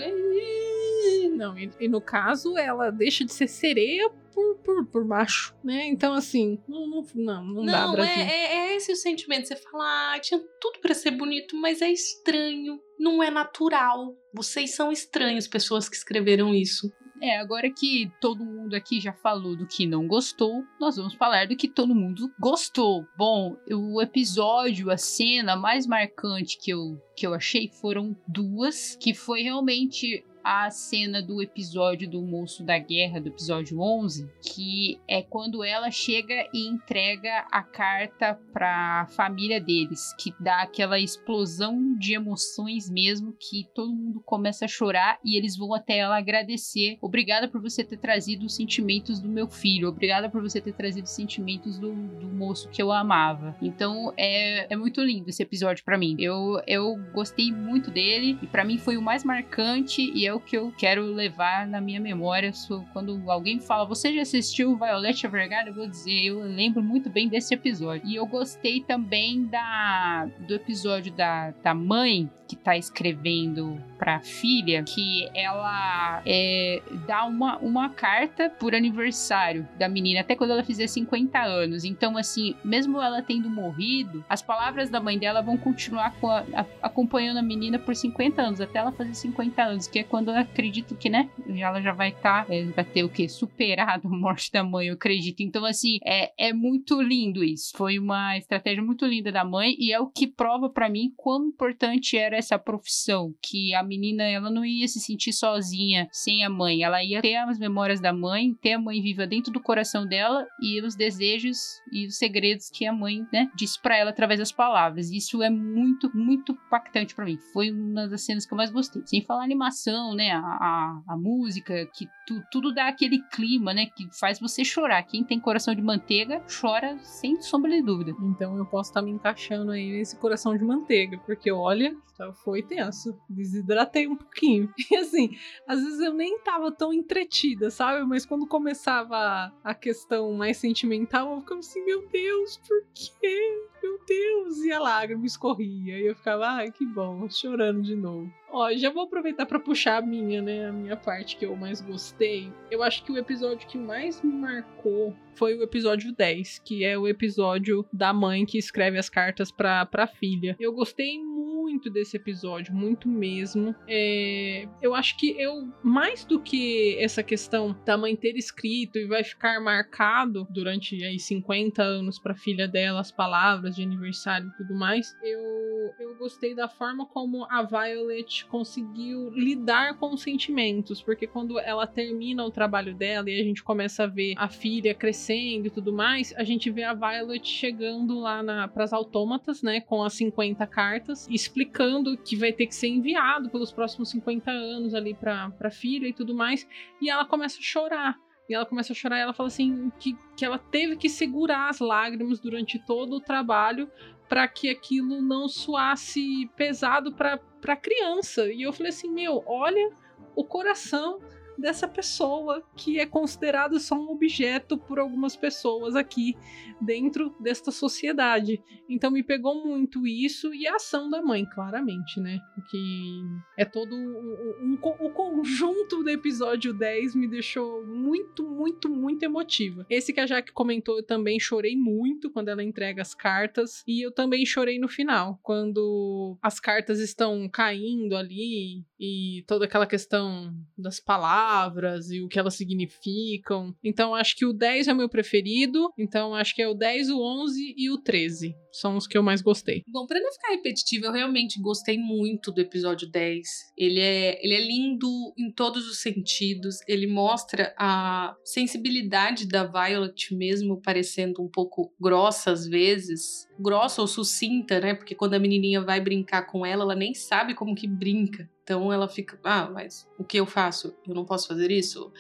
Não, e, e no caso, ela deixa de ser sereia por, por, por, macho, né? Então, assim, não, não, não, não, não dá, Brasil. É, é, é esse o sentimento. Você fala, ah, tinha tudo para ser bonito, mas é estranho, não é natural. Vocês são estranhos, pessoas que escreveram isso. É, agora que todo mundo aqui já falou do que não gostou, nós vamos falar do que todo mundo gostou. Bom, o episódio, a cena mais marcante que eu, que eu achei foram duas, que foi realmente a cena do episódio do Moço da Guerra, do episódio 11, que é quando ela chega e entrega a carta para a família deles, que dá aquela explosão de emoções mesmo, que todo mundo começa a chorar e eles vão até ela agradecer. Obrigada por você ter trazido os sentimentos do meu filho, obrigada por você ter trazido os sentimentos do, do moço que eu amava. Então é, é muito lindo esse episódio para mim. Eu, eu gostei muito dele e para mim foi o mais marcante e é o que eu quero levar na minha memória. Quando alguém fala, você já assistiu Violet Evergarden? Eu vou dizer, eu lembro muito bem desse episódio. E eu gostei também da, do episódio da, da mãe que tá escrevendo pra filha, que ela é, dá uma, uma carta por aniversário da menina, até quando ela fizer 50 anos. Então, assim, mesmo ela tendo morrido, as palavras da mãe dela vão continuar a, a, acompanhando a menina por 50 anos, até ela fazer 50 anos, que é quando eu acredito que, né, ela já vai estar, tá, é, vai ter o quê? Superado a morte da mãe, eu acredito. Então, assim, é, é muito lindo isso. Foi uma estratégia muito linda da mãe e é o que prova para mim quão importante era essa profissão, que a menina ela não ia se sentir sozinha sem a mãe. Ela ia ter as memórias da mãe, ter a mãe viva dentro do coração dela e os desejos e os segredos que a mãe, né, disse para ela através das palavras. Isso é muito, muito impactante para mim. Foi uma das cenas que eu mais gostei. Sem falar a animação, né, a, a, a música, que tu, tudo dá aquele clima, né, que faz você chorar. Quem tem coração de manteiga chora sem sombra de dúvida. Então eu posso estar tá me encaixando aí nesse coração de manteiga, porque olha, foi tenso. Desidratei um pouquinho. E assim, às vezes eu nem tava tão entretida, sabe? Mas quando começava a questão mais sentimental, eu ficava assim, meu Deus, por quê? Meu Deus! E a lágrima escorria. E eu ficava, ai, que bom, chorando de novo. Ó, já vou aproveitar para puxar a minha, né? A minha parte que eu mais gostei. Eu acho que o episódio que mais me marcou foi o episódio 10, que é o episódio da mãe que escreve as cartas pra, pra filha. Eu gostei muito desse episódio, muito mesmo. É, eu acho que eu, mais do que essa questão da mãe ter escrito e vai ficar marcado durante aí 50 anos pra filha dela as palavras de aniversário e tudo mais, eu, eu gostei da forma como a Violet conseguiu lidar com os sentimentos, porque quando ela termina o trabalho dela e a gente começa a ver a filha crescendo e tudo mais, a gente vê a Violet chegando lá para as autômatas, né, com as 50 cartas, explicando que vai ter que ser enviado pelos próximos 50 anos ali para a filha e tudo mais, e ela começa a chorar. E ela começa a chorar e ela fala assim que, que ela teve que segurar as lágrimas durante todo o trabalho para que aquilo não soasse pesado para a criança. E eu falei assim: meu, olha o coração dessa pessoa que é considerado só um objeto por algumas pessoas aqui dentro desta sociedade. Então me pegou muito isso e a ação da mãe, claramente, né? Que é todo o conjunto do episódio 10 me deixou muito, muito, muito emotiva. Esse que a Jaque comentou, eu também chorei muito quando ela entrega as cartas e eu também chorei no final, quando as cartas estão caindo ali e toda aquela questão das palavras e o que elas significam. Então acho que o 10 é o meu preferido, então acho que é o 10, o 11 e o 13. São os que eu mais gostei. Bom, para não ficar repetitivo, eu realmente gostei muito do episódio 10. Ele é, ele é lindo em todos os sentidos. Ele mostra a sensibilidade da Violet mesmo parecendo um pouco grossa às vezes. Grossa ou sucinta, né? Porque quando a menininha vai brincar com ela, ela nem sabe como que brinca. Então ela fica, ah, mas o que eu faço? Eu não posso fazer isso?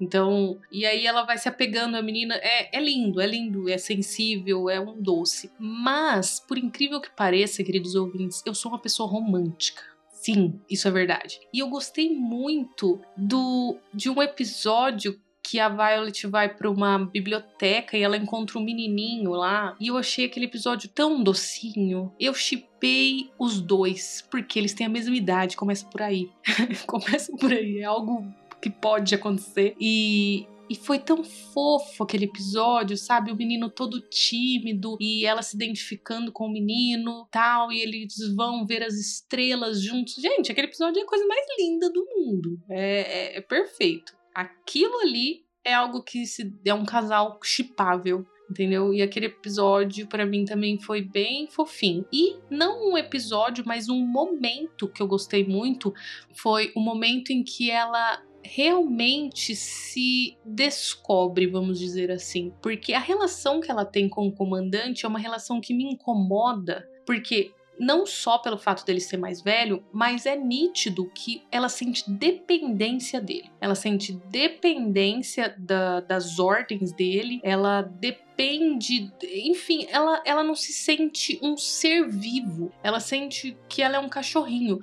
Então, e aí ela vai se apegando à menina. É, é lindo, é lindo, é sensível, é um doce. Mas, por incrível que pareça, queridos ouvintes, eu sou uma pessoa romântica. Sim, isso é verdade. E eu gostei muito do de um episódio que a Violet vai para uma biblioteca e ela encontra um menininho lá. E eu achei aquele episódio tão docinho. Eu chipei os dois, porque eles têm a mesma idade. Começa por aí. começa por aí. É algo que pode acontecer. E e foi tão fofo aquele episódio, sabe? O menino todo tímido e ela se identificando com o menino, tal, e eles vão ver as estrelas juntos. Gente, aquele episódio é a coisa mais linda do mundo. É, é, é perfeito aquilo ali é algo que se, é um casal chipável entendeu? E aquele episódio para mim também foi bem fofinho. E não um episódio, mas um momento que eu gostei muito foi o momento em que ela realmente se descobre, vamos dizer assim, porque a relação que ela tem com o comandante é uma relação que me incomoda, porque não só pelo fato dele ser mais velho, mas é nítido que ela sente dependência dele. Ela sente dependência da, das ordens dele, ela depende, enfim, ela, ela não se sente um ser vivo, ela sente que ela é um cachorrinho.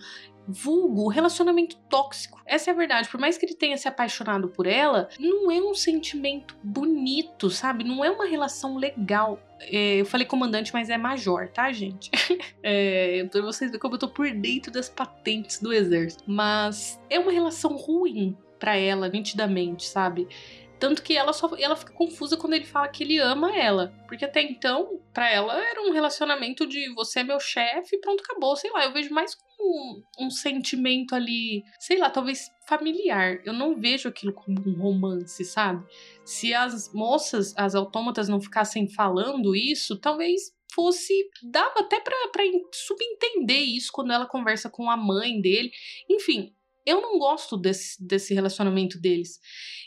Vulgo relacionamento tóxico. Essa é a verdade. Por mais que ele tenha se apaixonado por ela, não é um sentimento bonito, sabe? Não é uma relação legal. É, eu falei comandante, mas é major, tá, gente? é, pra vocês verem como eu tô por dentro das patentes do exército. Mas é uma relação ruim para ela, nitidamente, sabe? Tanto que ela só ela fica confusa quando ele fala que ele ama ela. Porque até então, para ela, era um relacionamento de você é meu chefe pronto, acabou. Sei lá, eu vejo mais como um, sentimento ali, sei lá, talvez familiar. Eu não vejo aquilo como um romance, sabe? Se as moças, as autômatas, não ficassem falando isso, talvez fosse. dava até pra subentender isso quando ela conversa com a mãe dele. Enfim, eu não gosto desse, desse relacionamento deles.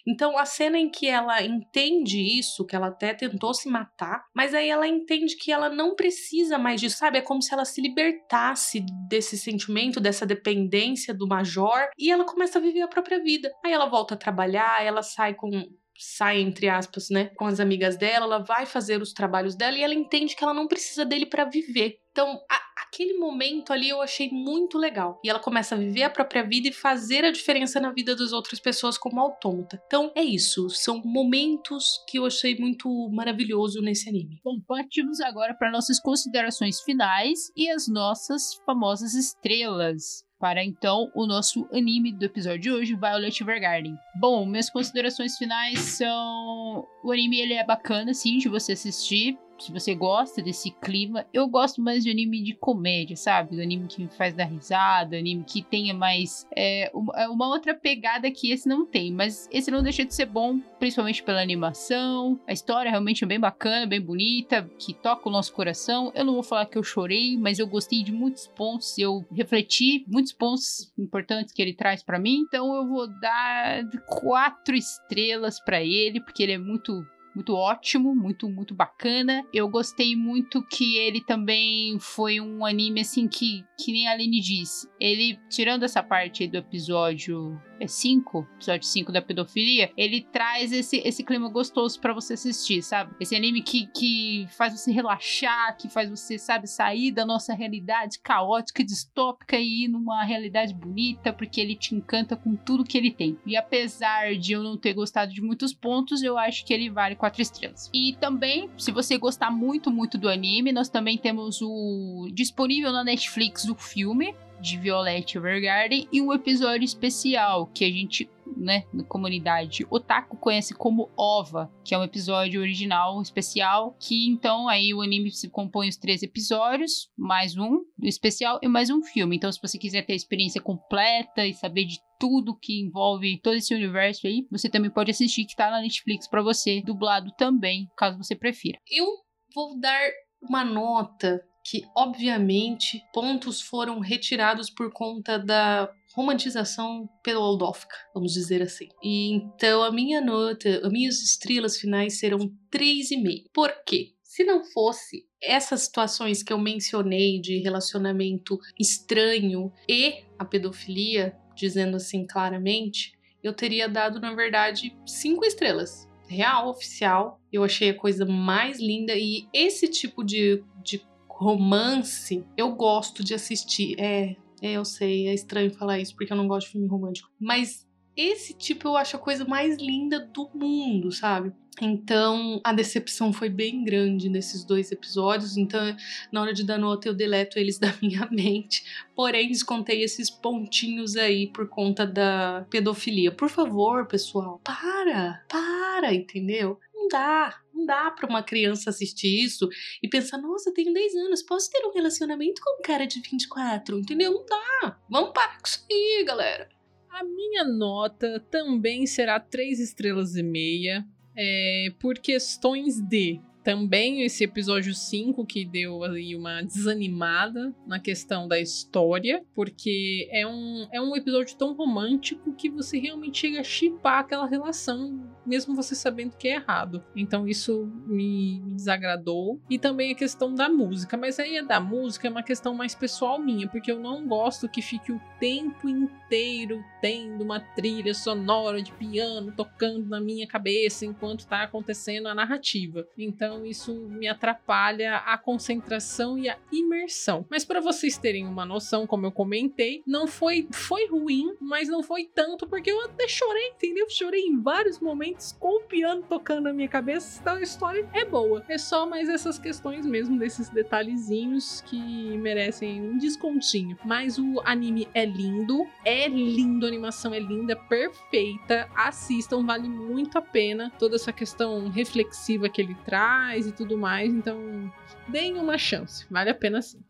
Então, a cena em que ela entende isso, que ela até tentou se matar, mas aí ela entende que ela não precisa mais disso, sabe? É como se ela se libertasse desse sentimento, dessa dependência do major, e ela começa a viver a própria vida. Aí ela volta a trabalhar, ela sai com sai entre aspas, né, com as amigas dela, ela vai fazer os trabalhos dela e ela entende que ela não precisa dele para viver. Então, a, aquele momento ali eu achei muito legal. E ela começa a viver a própria vida e fazer a diferença na vida das outras pessoas como autômata. Então, é isso. São momentos que eu achei muito maravilhoso nesse anime. Bom, partimos agora para nossas considerações finais e as nossas famosas estrelas para então o nosso anime do episódio de hoje, Violet Evergarden. Bom, minhas considerações finais são o anime ele é bacana sim de você assistir, se você gosta desse clima, eu gosto mais de anime de comédia, sabe? Do anime que me faz dar risada, anime que tenha mais é, uma, é outra pegada que esse não tem, mas esse não deixa de ser bom, principalmente pela animação. A história realmente é bem bacana, bem bonita, que toca o nosso coração. Eu não vou falar que eu chorei, mas eu gostei de muitos pontos, eu refleti muitos pontos importantes que ele traz para mim. Então eu vou dar quatro estrelas para ele, porque ele é muito muito ótimo, muito, muito bacana. Eu gostei muito que ele também foi um anime assim que, que nem a Aline disse. Ele, tirando essa parte do episódio é 5, episódio 5 da pedofilia, ele traz esse, esse clima gostoso para você assistir, sabe? Esse anime que, que faz você relaxar, que faz você, sabe, sair da nossa realidade caótica distópica e ir numa realidade bonita, porque ele te encanta com tudo que ele tem. E apesar de eu não ter gostado de muitos pontos, eu acho que ele vale quatro estrelas. E também, se você gostar muito, muito do anime, nós também temos o disponível na Netflix o filme, de Violet Evergarden e um episódio especial que a gente, né, na comunidade Otaku conhece como OVA, que é um episódio original especial, que então aí o anime se compõe os três episódios, mais um especial e mais um filme. Então se você quiser ter a experiência completa e saber de tudo que envolve todo esse universo aí, você também pode assistir que tá na Netflix para você, dublado também, caso você prefira. Eu vou dar uma nota que, obviamente, pontos foram retirados por conta da romantização pelodófica, vamos dizer assim. E então a minha nota, as minhas estrelas finais serão 3,5. Por quê? Se não fosse essas situações que eu mencionei de relacionamento estranho e a pedofilia, dizendo assim claramente, eu teria dado, na verdade, cinco estrelas. Real, oficial. Eu achei a coisa mais linda e esse tipo de, de romance, eu gosto de assistir. É, eu sei, é estranho falar isso porque eu não gosto de filme romântico. Mas esse tipo eu acho a coisa mais linda do mundo, sabe? Então a decepção foi bem grande nesses dois episódios. Então, na hora de dar nota, eu deleto eles da minha mente. Porém, descontei esses pontinhos aí por conta da pedofilia. Por favor, pessoal, para, para, entendeu? Não dá, não dá para uma criança assistir isso e pensar, nossa, tenho 10 anos, posso ter um relacionamento com um cara de 24, entendeu? Não dá. Vamos parar com isso aí, galera. A minha nota também será 3 estrelas e meia, é, por questões de também esse episódio 5 que deu aí uma desanimada na questão da história, porque é um, é um episódio tão romântico que você realmente chega a chipar aquela relação, mesmo você sabendo que é errado. Então isso me, me desagradou. E também a questão da música, mas aí a da música é uma questão mais pessoal minha, porque eu não gosto que fique o tempo inteiro tendo uma trilha sonora de piano tocando na minha cabeça enquanto tá acontecendo a narrativa. Então então isso me atrapalha a concentração e a imersão. Mas para vocês terem uma noção, como eu comentei, não foi foi ruim, mas não foi tanto porque eu até chorei, entendeu? Chorei em vários momentos com o piano tocando na minha cabeça. Então a história é boa. É só mais essas questões mesmo desses detalhezinhos que merecem um descontinho. Mas o anime é lindo, é lindo, a animação é linda, perfeita. Assistam, vale muito a pena toda essa questão reflexiva que ele traz e tudo mais. Então, deem uma chance, vale a pena sim.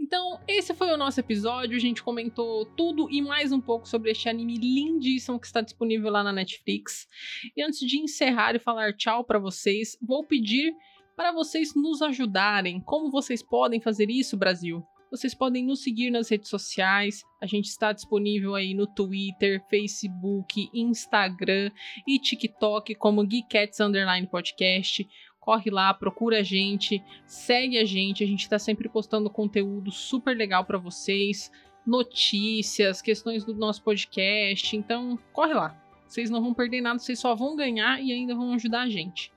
Então, esse foi o nosso episódio. A gente comentou tudo e mais um pouco sobre este anime lindíssimo que está disponível lá na Netflix. E antes de encerrar e falar tchau para vocês, vou pedir para vocês nos ajudarem. Como vocês podem fazer isso, Brasil? Vocês podem nos seguir nas redes sociais. A gente está disponível aí no Twitter, Facebook, Instagram e TikTok como Geekettes Podcast. Corre lá, procura a gente, segue a gente. A gente está sempre postando conteúdo super legal para vocês, notícias, questões do nosso podcast. Então, corre lá. Vocês não vão perder nada, vocês só vão ganhar e ainda vão ajudar a gente.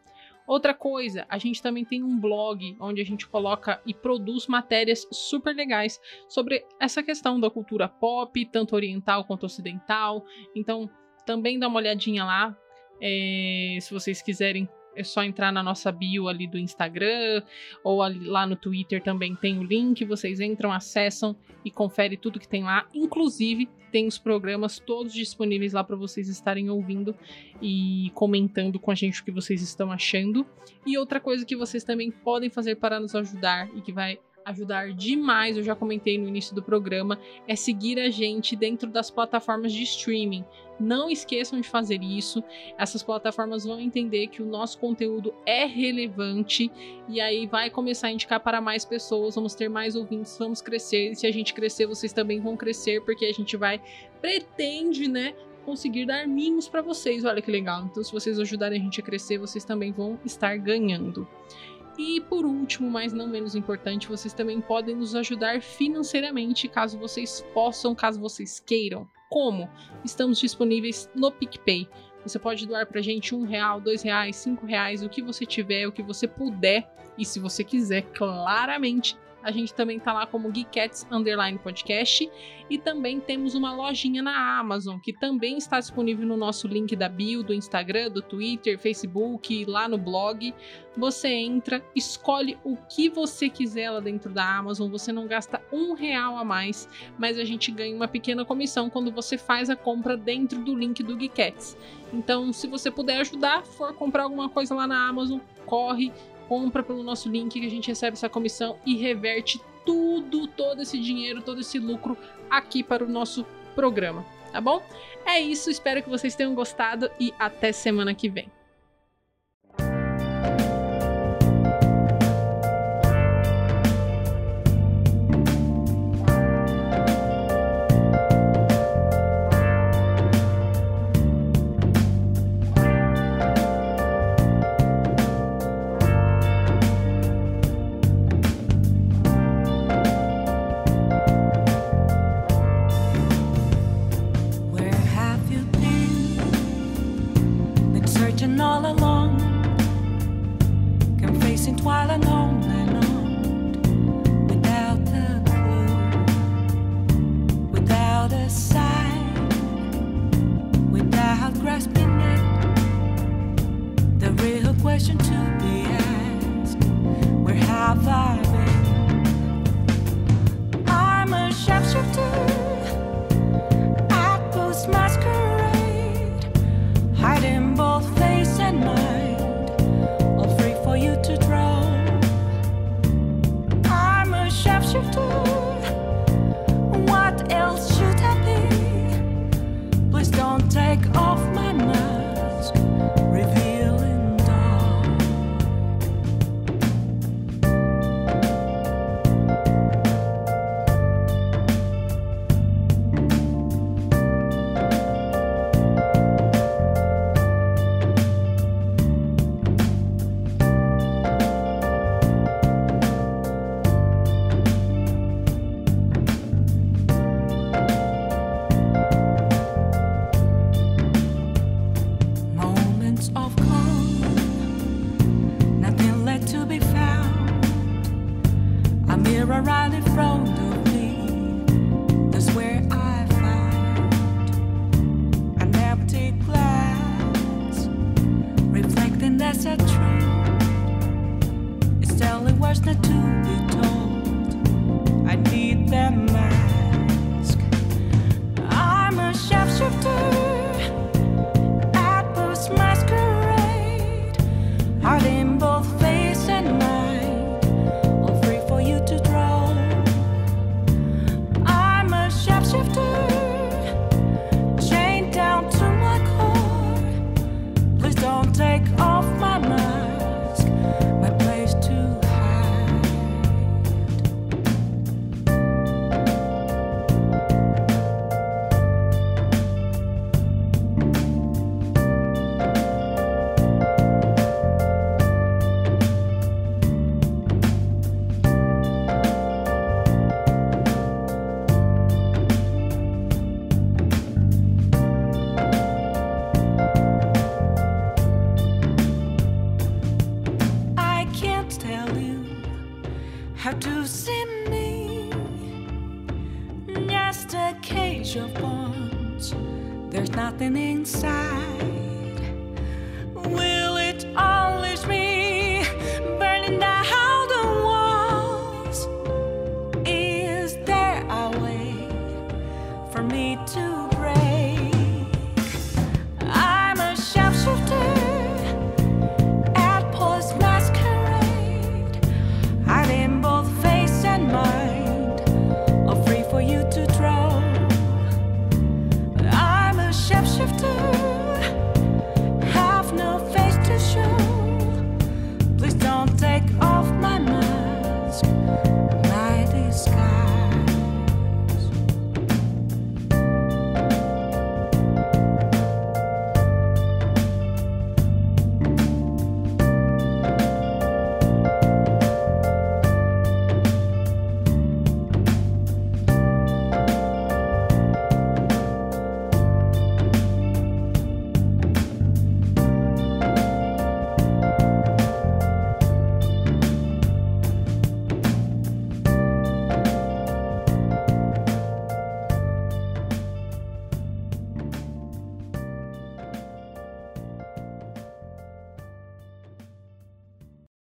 Outra coisa, a gente também tem um blog onde a gente coloca e produz matérias super legais sobre essa questão da cultura pop, tanto oriental quanto ocidental. Então, também dá uma olhadinha lá. É, se vocês quiserem é só entrar na nossa bio ali do Instagram ou ali, lá no Twitter também tem o link. Vocês entram, acessam e confere tudo que tem lá. Inclusive, tem os programas todos disponíveis lá para vocês estarem ouvindo e comentando com a gente o que vocês estão achando. E outra coisa que vocês também podem fazer para nos ajudar e que vai ajudar demais, eu já comentei no início do programa, é seguir a gente dentro das plataformas de streaming. Não esqueçam de fazer isso. Essas plataformas vão entender que o nosso conteúdo é relevante e aí vai começar a indicar para mais pessoas. Vamos ter mais ouvintes, vamos crescer. E se a gente crescer, vocês também vão crescer, porque a gente vai pretende, né, conseguir dar mimos para vocês. Olha que legal. Então, se vocês ajudarem a gente a crescer, vocês também vão estar ganhando. E por último, mas não menos importante, vocês também podem nos ajudar financeiramente caso vocês possam, caso vocês queiram. Como? Estamos disponíveis no PicPay. Você pode doar pra gente um real, dois reais, cinco reais, o que você tiver, o que você puder. E se você quiser, claramente, a gente também tá lá como Geekettes Underline Podcast. E também temos uma lojinha na Amazon, que também está disponível no nosso link da bio, do Instagram, do Twitter, Facebook, lá no blog. Você entra, escolhe o que você quiser lá dentro da Amazon. Você não gasta um real a mais, mas a gente ganha uma pequena comissão quando você faz a compra dentro do link do Geekettes. Então, se você puder ajudar, for comprar alguma coisa lá na Amazon, corre, compra pelo nosso link que a gente recebe essa comissão e reverte tudo, todo esse dinheiro, todo esse lucro aqui para o nosso programa, tá bom? É isso, espero que vocês tenham gostado e até semana que vem. Inside.